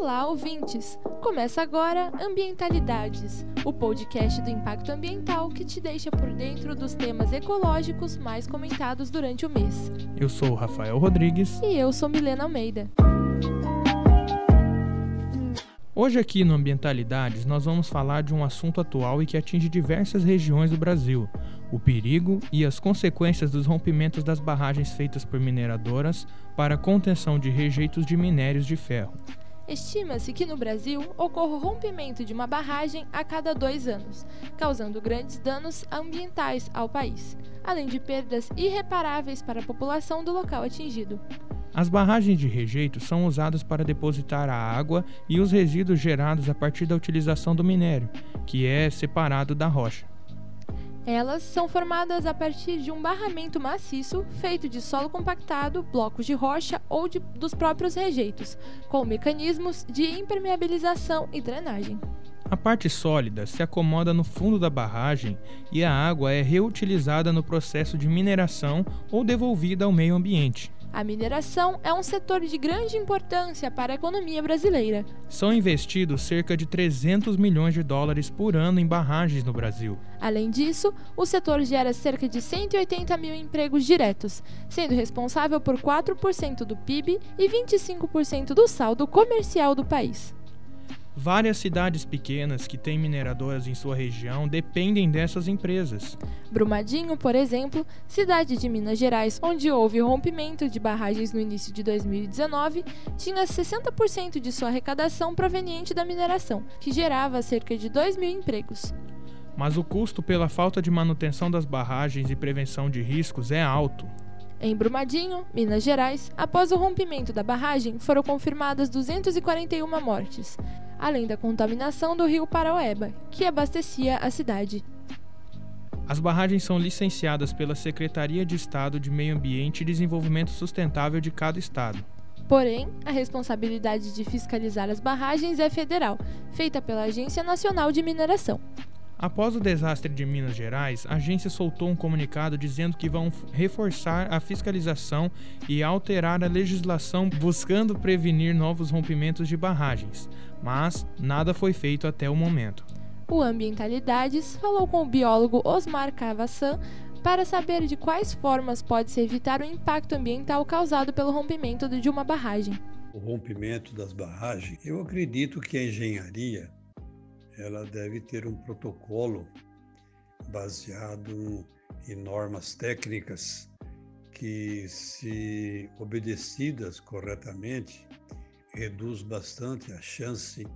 Olá, ouvintes! Começa agora Ambientalidades, o podcast do impacto ambiental que te deixa por dentro dos temas ecológicos mais comentados durante o mês. Eu sou Rafael Rodrigues. E eu sou Milena Almeida. Hoje aqui no Ambientalidades nós vamos falar de um assunto atual e que atinge diversas regiões do Brasil, o perigo e as consequências dos rompimentos das barragens feitas por mineradoras para a contenção de rejeitos de minérios de ferro. Estima-se que no Brasil ocorra o rompimento de uma barragem a cada dois anos, causando grandes danos ambientais ao país, além de perdas irreparáveis para a população do local atingido. As barragens de rejeito são usadas para depositar a água e os resíduos gerados a partir da utilização do minério, que é separado da rocha. Elas são formadas a partir de um barramento maciço feito de solo compactado, blocos de rocha ou de, dos próprios rejeitos, com mecanismos de impermeabilização e drenagem. A parte sólida se acomoda no fundo da barragem e a água é reutilizada no processo de mineração ou devolvida ao meio ambiente. A mineração é um setor de grande importância para a economia brasileira. São investidos cerca de 300 milhões de dólares por ano em barragens no Brasil. Além disso, o setor gera cerca de 180 mil empregos diretos, sendo responsável por 4% do PIB e 25% do saldo comercial do país. Várias cidades pequenas que têm mineradoras em sua região dependem dessas empresas. Brumadinho, por exemplo, cidade de Minas Gerais, onde houve rompimento de barragens no início de 2019, tinha 60% de sua arrecadação proveniente da mineração, que gerava cerca de 2 mil empregos. Mas o custo pela falta de manutenção das barragens e prevenção de riscos é alto. Em Brumadinho, Minas Gerais, após o rompimento da barragem, foram confirmadas 241 mortes além da contaminação do rio Paraueba, que abastecia a cidade. As barragens são licenciadas pela Secretaria de Estado de Meio Ambiente e Desenvolvimento Sustentável de cada estado. Porém, a responsabilidade de fiscalizar as barragens é federal, feita pela Agência Nacional de Mineração. Após o desastre de Minas Gerais, a agência soltou um comunicado dizendo que vão reforçar a fiscalização e alterar a legislação buscando prevenir novos rompimentos de barragens, mas nada foi feito até o momento. O Ambientalidades falou com o biólogo Osmar Cavassan para saber de quais formas pode-se evitar o impacto ambiental causado pelo rompimento de uma barragem. O rompimento das barragens, eu acredito que a engenharia ela deve ter um protocolo baseado em normas técnicas que, se obedecidas corretamente, reduz bastante a chance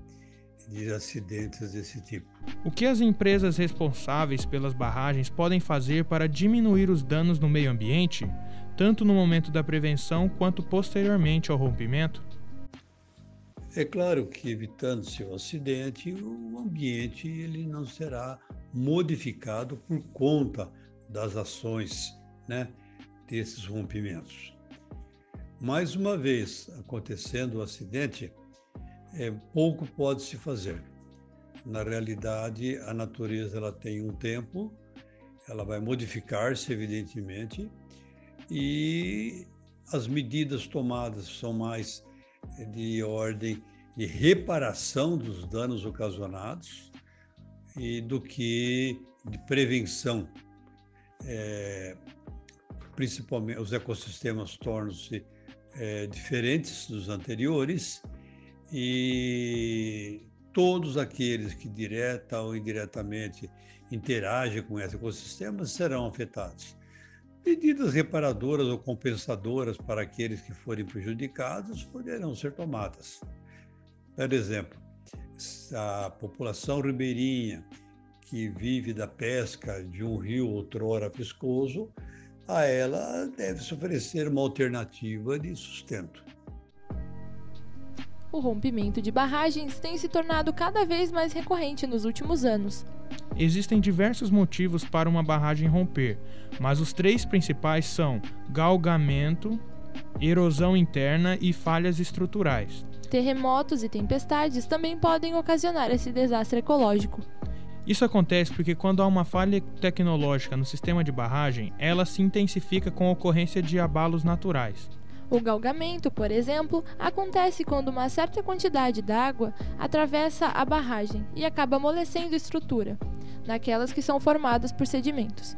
de acidentes desse tipo. O que as empresas responsáveis pelas barragens podem fazer para diminuir os danos no meio ambiente, tanto no momento da prevenção quanto posteriormente ao rompimento? É claro que evitando-se o acidente, o ambiente ele não será modificado por conta das ações né, desses rompimentos. Mais uma vez acontecendo o acidente, é, pouco pode se fazer. Na realidade, a natureza ela tem um tempo, ela vai modificar-se evidentemente, e as medidas tomadas são mais de ordem de reparação dos danos ocasionados e do que de prevenção. É, principalmente os ecossistemas tornam-se é, diferentes dos anteriores e todos aqueles que direta ou indiretamente interagem com esses ecossistemas serão afetados. Medidas reparadoras ou compensadoras para aqueles que forem prejudicados poderão ser tomadas. Por exemplo, a população ribeirinha que vive da pesca de um rio outrora viscoso, a ela deve-se oferecer uma alternativa de sustento. O rompimento de barragens tem se tornado cada vez mais recorrente nos últimos anos. Existem diversos motivos para uma barragem romper, mas os três principais são galgamento, erosão interna e falhas estruturais. Terremotos e tempestades também podem ocasionar esse desastre ecológico. Isso acontece porque quando há uma falha tecnológica no sistema de barragem, ela se intensifica com a ocorrência de abalos naturais. O galgamento, por exemplo, acontece quando uma certa quantidade d'água atravessa a barragem e acaba amolecendo a estrutura, naquelas que são formadas por sedimentos.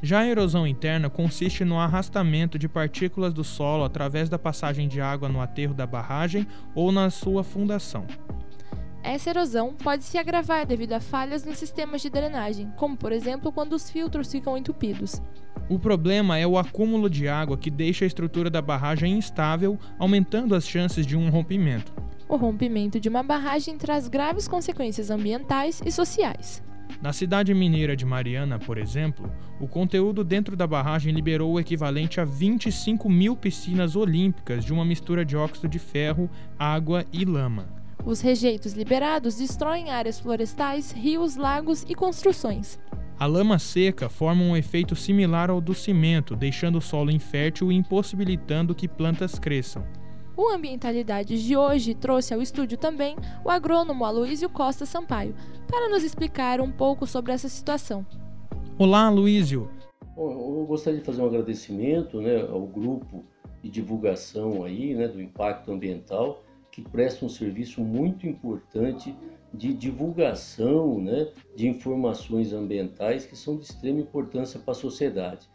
Já a erosão interna consiste no arrastamento de partículas do solo através da passagem de água no aterro da barragem ou na sua fundação. Essa erosão pode se agravar devido a falhas nos sistemas de drenagem, como por exemplo quando os filtros ficam entupidos. O problema é o acúmulo de água que deixa a estrutura da barragem instável, aumentando as chances de um rompimento. O rompimento de uma barragem traz graves consequências ambientais e sociais. Na cidade mineira de Mariana, por exemplo, o conteúdo dentro da barragem liberou o equivalente a 25 mil piscinas olímpicas de uma mistura de óxido de ferro, água e lama. Os rejeitos liberados destroem áreas florestais, rios, lagos e construções. A lama seca forma um efeito similar ao do cimento, deixando o solo infértil e impossibilitando que plantas cresçam. O Ambientalidades de hoje trouxe ao estúdio também o agrônomo Aloísio Costa Sampaio, para nos explicar um pouco sobre essa situação. Olá, Aloísio! Eu gostaria de fazer um agradecimento né, ao grupo de divulgação aí, né, do impacto ambiental, que presta um serviço muito importante de divulgação né, de informações ambientais que são de extrema importância para a sociedade.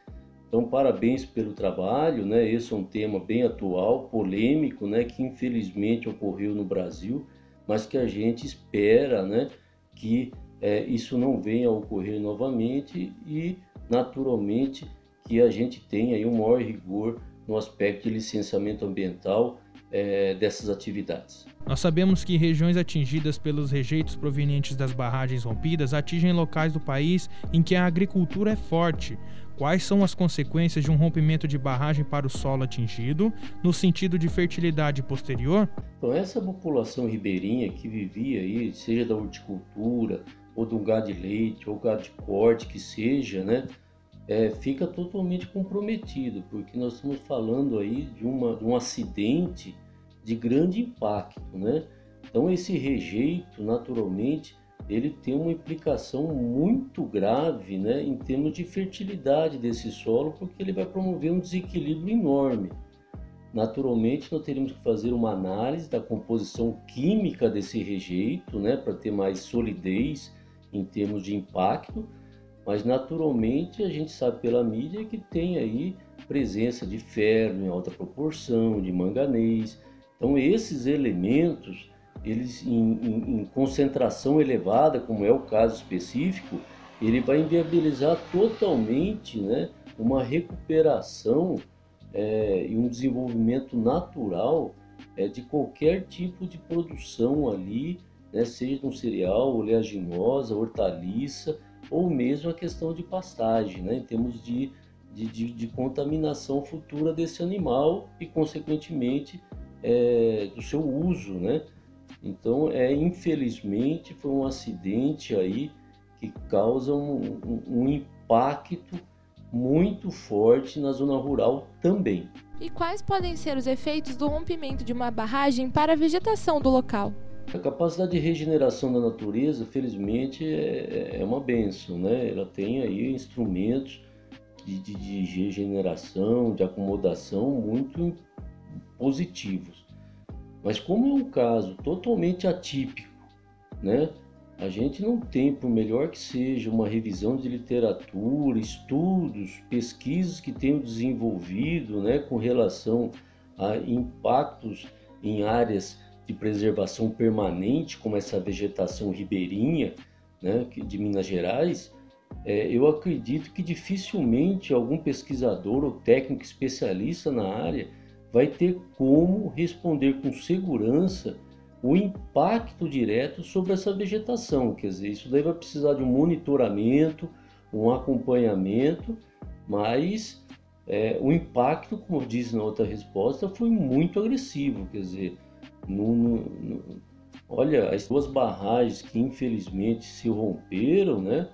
Então, parabéns pelo trabalho, né? Esse é um tema bem atual, polêmico, né? Que infelizmente ocorreu no Brasil, mas que a gente espera, né? Que é, isso não venha a ocorrer novamente e, naturalmente, que a gente tenha aí um maior rigor no aspecto de licenciamento ambiental é, dessas atividades. Nós sabemos que regiões atingidas pelos rejeitos provenientes das barragens rompidas atingem locais do país em que a agricultura é forte. Quais são as consequências de um rompimento de barragem para o solo atingido, no sentido de fertilidade posterior? Então, essa população ribeirinha que vivia aí, seja da horticultura, ou do gado de leite, ou gado de corte, que seja, né? É, fica totalmente comprometido, porque nós estamos falando aí de, uma, de um acidente de grande impacto, né? Então esse rejeito, naturalmente, ele tem uma implicação muito grave, né, em termos de fertilidade desse solo, porque ele vai promover um desequilíbrio enorme. Naturalmente, nós teríamos que fazer uma análise da composição química desse rejeito, né, para ter mais solidez em termos de impacto, mas naturalmente a gente sabe pela mídia que tem aí presença de ferro em alta proporção, de manganês, então esses elementos, eles em, em, em concentração elevada, como é o caso específico, ele vai inviabilizar totalmente né, uma recuperação é, e um desenvolvimento natural é, de qualquer tipo de produção ali, né, seja um cereal, oleaginosa, hortaliça ou mesmo a questão de pastagem, né, em termos de, de, de, de contaminação futura desse animal e, consequentemente, é, do seu uso, né? Então, é infelizmente foi um acidente aí que causa um, um, um impacto muito forte na zona rural também. E quais podem ser os efeitos do rompimento de uma barragem para a vegetação do local? A capacidade de regeneração da natureza, felizmente, é, é uma benção, né? Ela tem aí instrumentos de, de, de regeneração, de acomodação muito positivos. Mas como é um caso totalmente atípico, né? A gente não tem, por melhor que seja, uma revisão de literatura, estudos, pesquisas que tenham desenvolvido né, com relação a impactos em áreas de preservação permanente, como essa vegetação ribeirinha né, de Minas Gerais, é, eu acredito que dificilmente algum pesquisador ou técnico especialista na área vai ter como responder com segurança o impacto direto sobre essa vegetação. Quer dizer, isso daí vai precisar de um monitoramento, um acompanhamento, mas é, o impacto, como diz na outra resposta, foi muito agressivo. Quer dizer, no, no, no, olha, as duas barragens que infelizmente se romperam, né,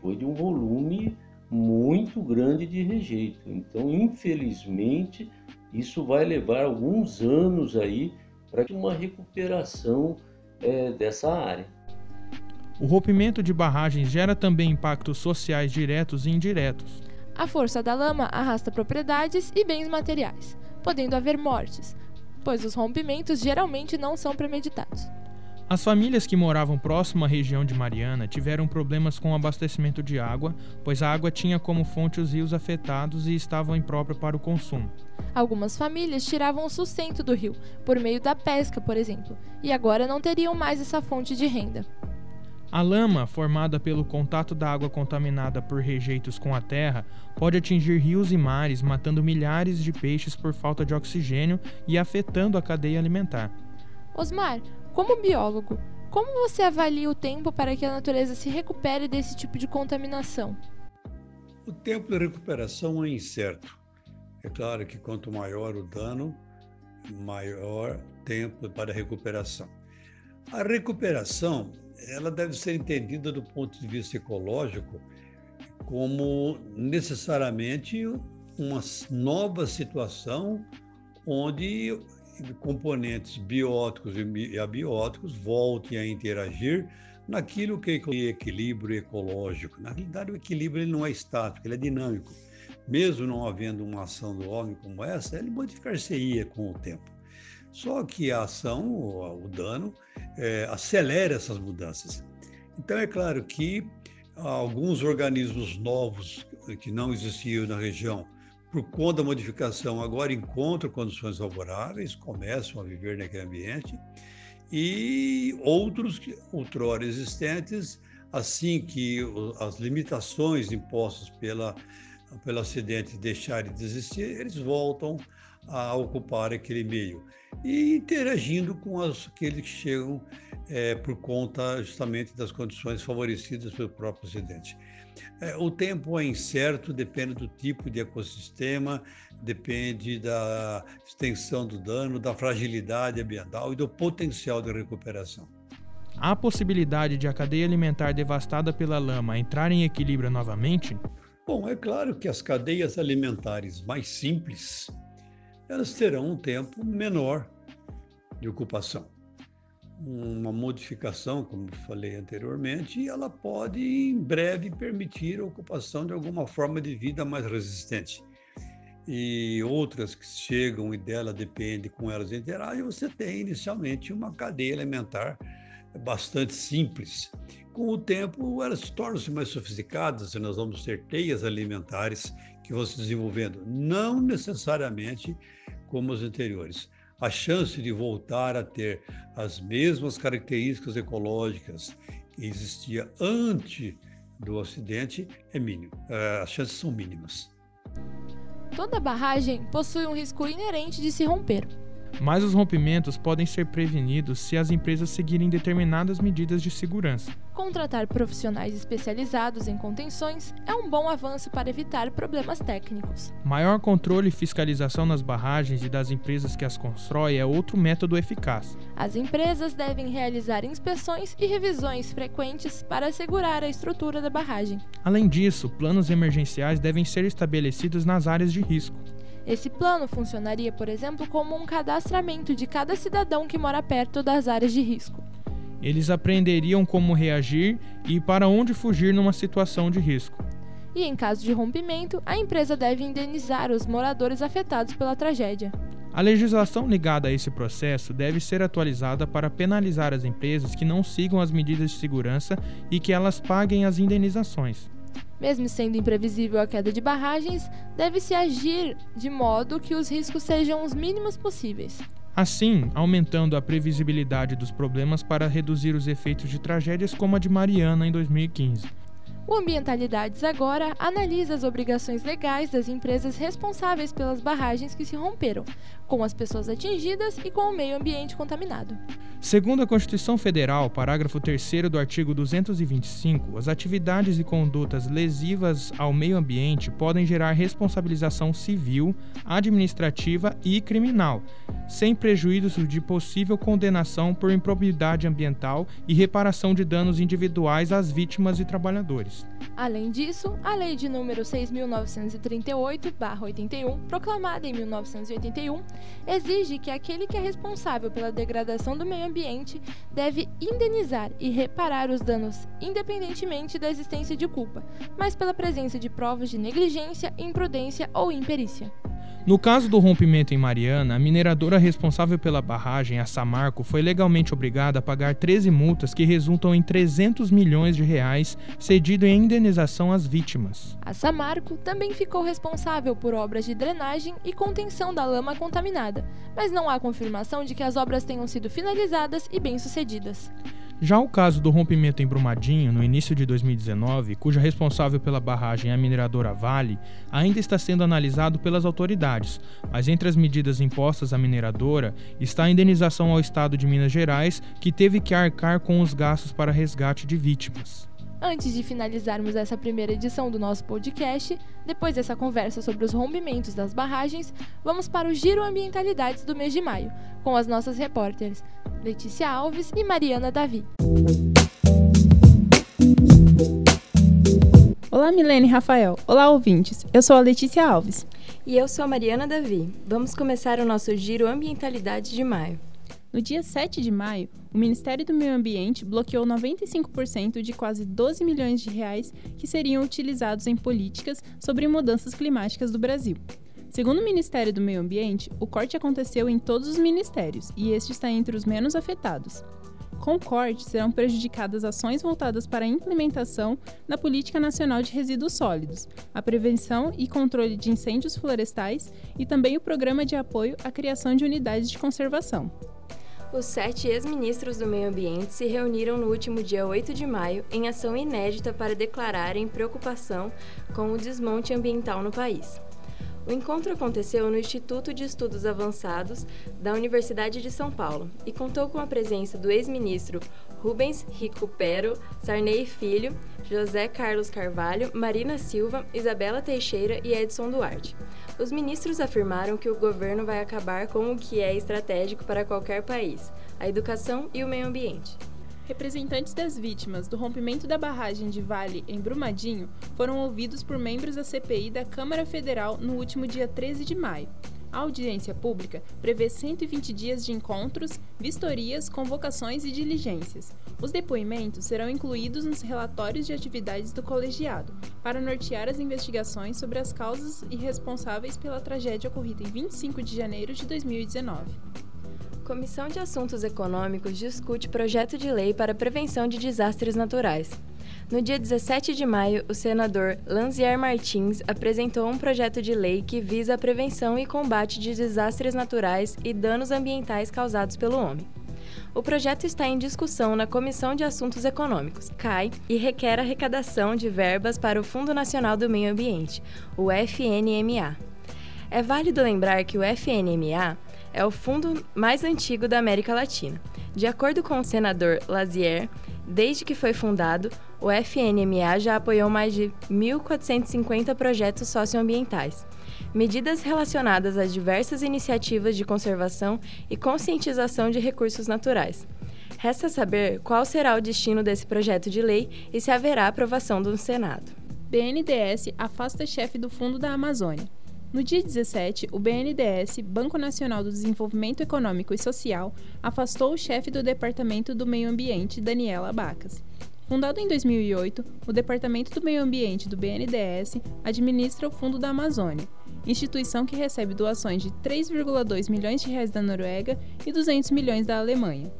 foi de um volume muito grande de rejeito. Então, infelizmente, isso vai levar alguns anos aí para uma recuperação é, dessa área. O rompimento de barragens gera também impactos sociais diretos e indiretos. A força da lama arrasta propriedades e bens materiais. podendo haver mortes, pois os rompimentos geralmente não são premeditados. As famílias que moravam próximo à região de Mariana tiveram problemas com o abastecimento de água, pois a água tinha como fonte os rios afetados e estavam imprópria para o consumo. Algumas famílias tiravam o sustento do rio, por meio da pesca, por exemplo, e agora não teriam mais essa fonte de renda. A lama, formada pelo contato da água contaminada por rejeitos com a terra, pode atingir rios e mares, matando milhares de peixes por falta de oxigênio e afetando a cadeia alimentar. Osmar, como biólogo, como você avalia o tempo para que a natureza se recupere desse tipo de contaminação? O tempo de recuperação é incerto. É claro que quanto maior o dano, maior tempo para a recuperação. A recuperação, ela deve ser entendida do ponto de vista ecológico como necessariamente uma nova situação onde componentes bióticos e abióticos voltem a interagir naquilo que é equilíbrio ecológico. Na realidade, o equilíbrio ele não é estático, ele é dinâmico. Mesmo não havendo uma ação do homem como essa, ele modificar-se-ia com o tempo. Só que a ação, o, dano, é, acelera essas mudanças. Então, é claro que alguns organismos novos que não existiam na região, por conta da modificação, agora encontram condições favoráveis, começam a viver naquele ambiente, e outros outrora existentes, assim que as limitações impostas pela, pelo acidente deixarem de existir, eles voltam a ocupar aquele meio e interagindo com as, aqueles que chegam é, por conta justamente das condições favorecidas pelo próprio acidente. É, o tempo é incerto, depende do tipo de ecossistema, depende da extensão do dano, da fragilidade ambiental e do potencial de recuperação. Há possibilidade de a cadeia alimentar devastada pela lama entrar em equilíbrio novamente? Bom, é claro que as cadeias alimentares mais simples, elas terão um tempo menor de ocupação uma modificação, como falei anteriormente, ela pode em breve permitir a ocupação de alguma forma de vida mais resistente. E outras que chegam e dela depende com elas interagem, você tem inicialmente uma cadeia alimentar bastante simples. Com o tempo, elas tornam-se mais sofisticadas e nós vamos ter teias alimentares que vão se desenvolvendo, não necessariamente como as anteriores a chance de voltar a ter as mesmas características ecológicas que existia antes do acidente é mínimo. É, as chances são mínimas. Toda barragem possui um risco inerente de se romper mas os rompimentos podem ser prevenidos se as empresas seguirem determinadas medidas de segurança. Contratar profissionais especializados em contenções é um bom avanço para evitar problemas técnicos. Maior controle e fiscalização nas barragens e das empresas que as constroem é outro método eficaz. As empresas devem realizar inspeções e revisões frequentes para assegurar a estrutura da barragem. Além disso, planos emergenciais devem ser estabelecidos nas áreas de risco. Esse plano funcionaria, por exemplo, como um cadastramento de cada cidadão que mora perto das áreas de risco. Eles aprenderiam como reagir e para onde fugir numa situação de risco. E em caso de rompimento, a empresa deve indenizar os moradores afetados pela tragédia. A legislação ligada a esse processo deve ser atualizada para penalizar as empresas que não sigam as medidas de segurança e que elas paguem as indenizações. Mesmo sendo imprevisível a queda de barragens, deve-se agir de modo que os riscos sejam os mínimos possíveis. Assim, aumentando a previsibilidade dos problemas para reduzir os efeitos de tragédias como a de Mariana em 2015. O Ambientalidades agora analisa as obrigações legais das empresas responsáveis pelas barragens que se romperam, com as pessoas atingidas e com o meio ambiente contaminado. Segundo a Constituição Federal, parágrafo 3 do artigo 225, as atividades e condutas lesivas ao meio ambiente podem gerar responsabilização civil, administrativa e criminal, sem prejuízo de possível condenação por improbidade ambiental e reparação de danos individuais às vítimas e trabalhadores. Além disso, a Lei de número 6.938-81, proclamada em 1981, exige que aquele que é responsável pela degradação do meio ambiente deve indenizar e reparar os danos, independentemente da existência de culpa, mas pela presença de provas de negligência, imprudência ou imperícia. No caso do rompimento em Mariana, a mineradora responsável pela barragem, a Samarco, foi legalmente obrigada a pagar 13 multas que resultam em 300 milhões de reais cedido em indenização às vítimas. A Samarco também ficou responsável por obras de drenagem e contenção da lama contaminada, mas não há confirmação de que as obras tenham sido finalizadas e bem-sucedidas. Já o caso do rompimento em Brumadinho, no início de 2019, cuja responsável pela barragem é a mineradora Vale, ainda está sendo analisado pelas autoridades, mas entre as medidas impostas à mineradora está a indenização ao Estado de Minas Gerais, que teve que arcar com os gastos para resgate de vítimas. Antes de finalizarmos essa primeira edição do nosso podcast, depois dessa conversa sobre os rompimentos das barragens, vamos para o Giro Ambientalidades do mês de maio, com as nossas repórteres Letícia Alves e Mariana Davi. Olá, Milene e Rafael. Olá, ouvintes. Eu sou a Letícia Alves. E eu sou a Mariana Davi. Vamos começar o nosso Giro Ambientalidades de maio. No dia 7 de maio, o Ministério do Meio Ambiente bloqueou 95% de quase 12 milhões de reais que seriam utilizados em políticas sobre mudanças climáticas do Brasil. Segundo o Ministério do Meio Ambiente, o corte aconteceu em todos os ministérios e este está entre os menos afetados. Com o corte, serão prejudicadas ações voltadas para a implementação da Política Nacional de Resíduos Sólidos, a prevenção e controle de incêndios florestais e também o Programa de Apoio à Criação de Unidades de Conservação. Os sete ex-ministros do Meio Ambiente se reuniram no último dia 8 de maio em ação inédita para declararem preocupação com o desmonte ambiental no país. O encontro aconteceu no Instituto de Estudos Avançados da Universidade de São Paulo e contou com a presença do ex-ministro Rubens Recupero, Sarney Filho, José Carlos Carvalho, Marina Silva, Isabela Teixeira e Edson Duarte. Os ministros afirmaram que o governo vai acabar com o que é estratégico para qualquer país: a educação e o meio ambiente. Representantes das vítimas do rompimento da barragem de Vale em Brumadinho foram ouvidos por membros da CPI da Câmara Federal no último dia 13 de maio. A audiência pública prevê 120 dias de encontros, vistorias, convocações e diligências. Os depoimentos serão incluídos nos relatórios de atividades do colegiado, para nortear as investigações sobre as causas e responsáveis pela tragédia ocorrida em 25 de janeiro de 2019. Comissão de Assuntos Econômicos discute projeto de lei para prevenção de desastres naturais. No dia 17 de maio, o senador Lanzier Martins apresentou um projeto de lei que visa a prevenção e combate de desastres naturais e danos ambientais causados pelo homem. O projeto está em discussão na Comissão de Assuntos Econômicos, CAI, e requer arrecadação de verbas para o Fundo Nacional do Meio Ambiente, o FNMA. É válido lembrar que o FNMA é o fundo mais antigo da América Latina. De acordo com o senador Lazier, desde que foi fundado, o FNMA já apoiou mais de 1.450 projetos socioambientais. Medidas relacionadas a diversas iniciativas de conservação e conscientização de recursos naturais. Resta saber qual será o destino desse projeto de lei e se haverá aprovação do Senado. BNDES afasta chefe do Fundo da Amazônia. No dia 17, o BNDES, Banco Nacional do Desenvolvimento Econômico e Social, afastou o chefe do Departamento do Meio Ambiente, Daniela Bacas. Fundado em 2008, o Departamento do Meio Ambiente do BNDES administra o Fundo da Amazônia, instituição que recebe doações de 3,2 milhões de reais da Noruega e 200 milhões da Alemanha.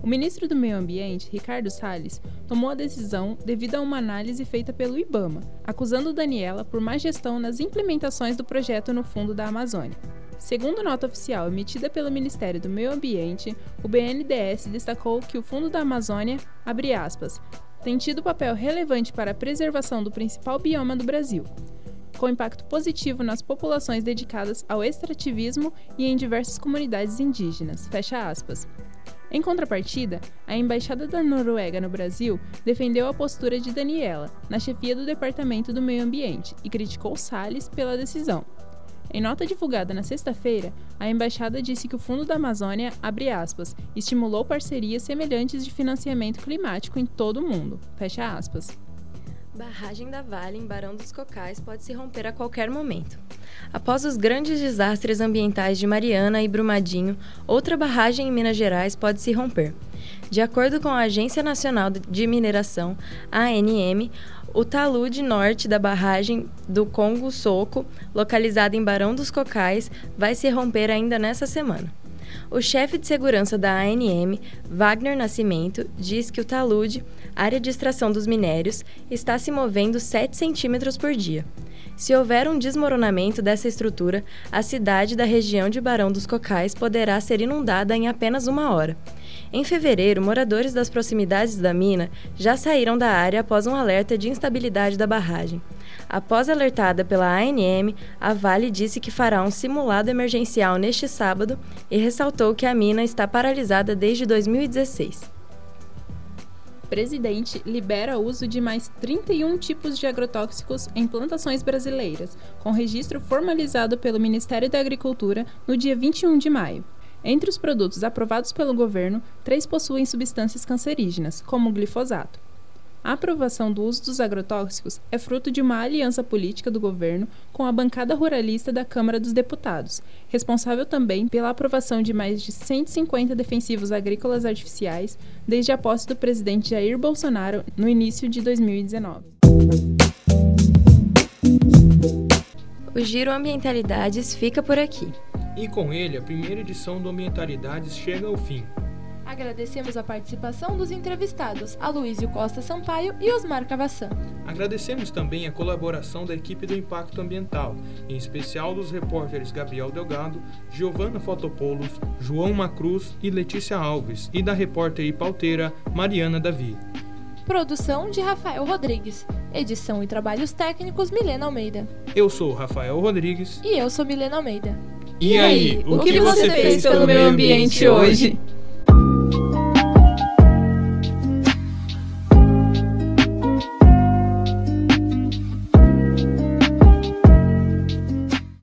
O ministro do Meio Ambiente, Ricardo Salles, tomou a decisão devido a uma análise feita pelo IBAMA, acusando Daniela por má gestão nas implementações do projeto no fundo da Amazônia. Segundo nota oficial emitida pelo Ministério do Meio Ambiente, o BNDES destacou que o Fundo da Amazônia, aspas, tem tido papel relevante para a preservação do principal bioma do Brasil, com impacto positivo nas populações dedicadas ao extrativismo e em diversas comunidades indígenas. Fecha aspas. Em contrapartida, a Embaixada da Noruega no Brasil defendeu a postura de Daniela, na chefia do Departamento do Meio Ambiente, e criticou Salles pela decisão. Em nota divulgada na sexta-feira, a embaixada disse que o Fundo da Amazônia, aspas, estimulou parcerias semelhantes de financiamento climático em todo o mundo, fecha aspas. Barragem da Vale em Barão dos Cocais pode se romper a qualquer momento. Após os grandes desastres ambientais de Mariana e Brumadinho, outra barragem em Minas Gerais pode se romper. De acordo com a Agência Nacional de Mineração, ANM, o talude norte da barragem do Congo Soco, localizada em Barão dos Cocais, vai se romper ainda nessa semana. O chefe de segurança da ANM, Wagner Nascimento, diz que o talude, área de extração dos minérios, está se movendo 7 centímetros por dia. Se houver um desmoronamento dessa estrutura, a cidade da região de Barão dos Cocais poderá ser inundada em apenas uma hora. Em fevereiro, moradores das proximidades da mina já saíram da área após um alerta de instabilidade da barragem. Após alertada pela ANM, a Vale disse que fará um simulado emergencial neste sábado e ressaltou que a mina está paralisada desde 2016 presidente libera uso de mais 31 tipos de agrotóxicos em plantações brasileiras, com registro formalizado pelo Ministério da Agricultura no dia 21 de maio. Entre os produtos aprovados pelo governo, três possuem substâncias cancerígenas, como o glifosato. A aprovação do uso dos agrotóxicos é fruto de uma aliança política do governo com a bancada ruralista da Câmara dos Deputados, responsável também pela aprovação de mais de 150 defensivos agrícolas artificiais desde a posse do presidente Jair Bolsonaro no início de 2019. O Giro Ambientalidades fica por aqui. E com ele, a primeira edição do Ambientalidades chega ao fim. Agradecemos a participação dos entrevistados, Aloysio Costa Sampaio e Osmar Cavassan. Agradecemos também a colaboração da equipe do Impacto Ambiental, em especial dos repórteres Gabriel Delgado, Giovanna Fotopoulos, João Macruz e Letícia Alves, e da repórter e pauteira Mariana Davi. Produção de Rafael Rodrigues. Edição e trabalhos técnicos Milena Almeida. Eu sou Rafael Rodrigues. E eu sou Milena Almeida. E, aí, o que, que você fez pelo meio ambiente hoje?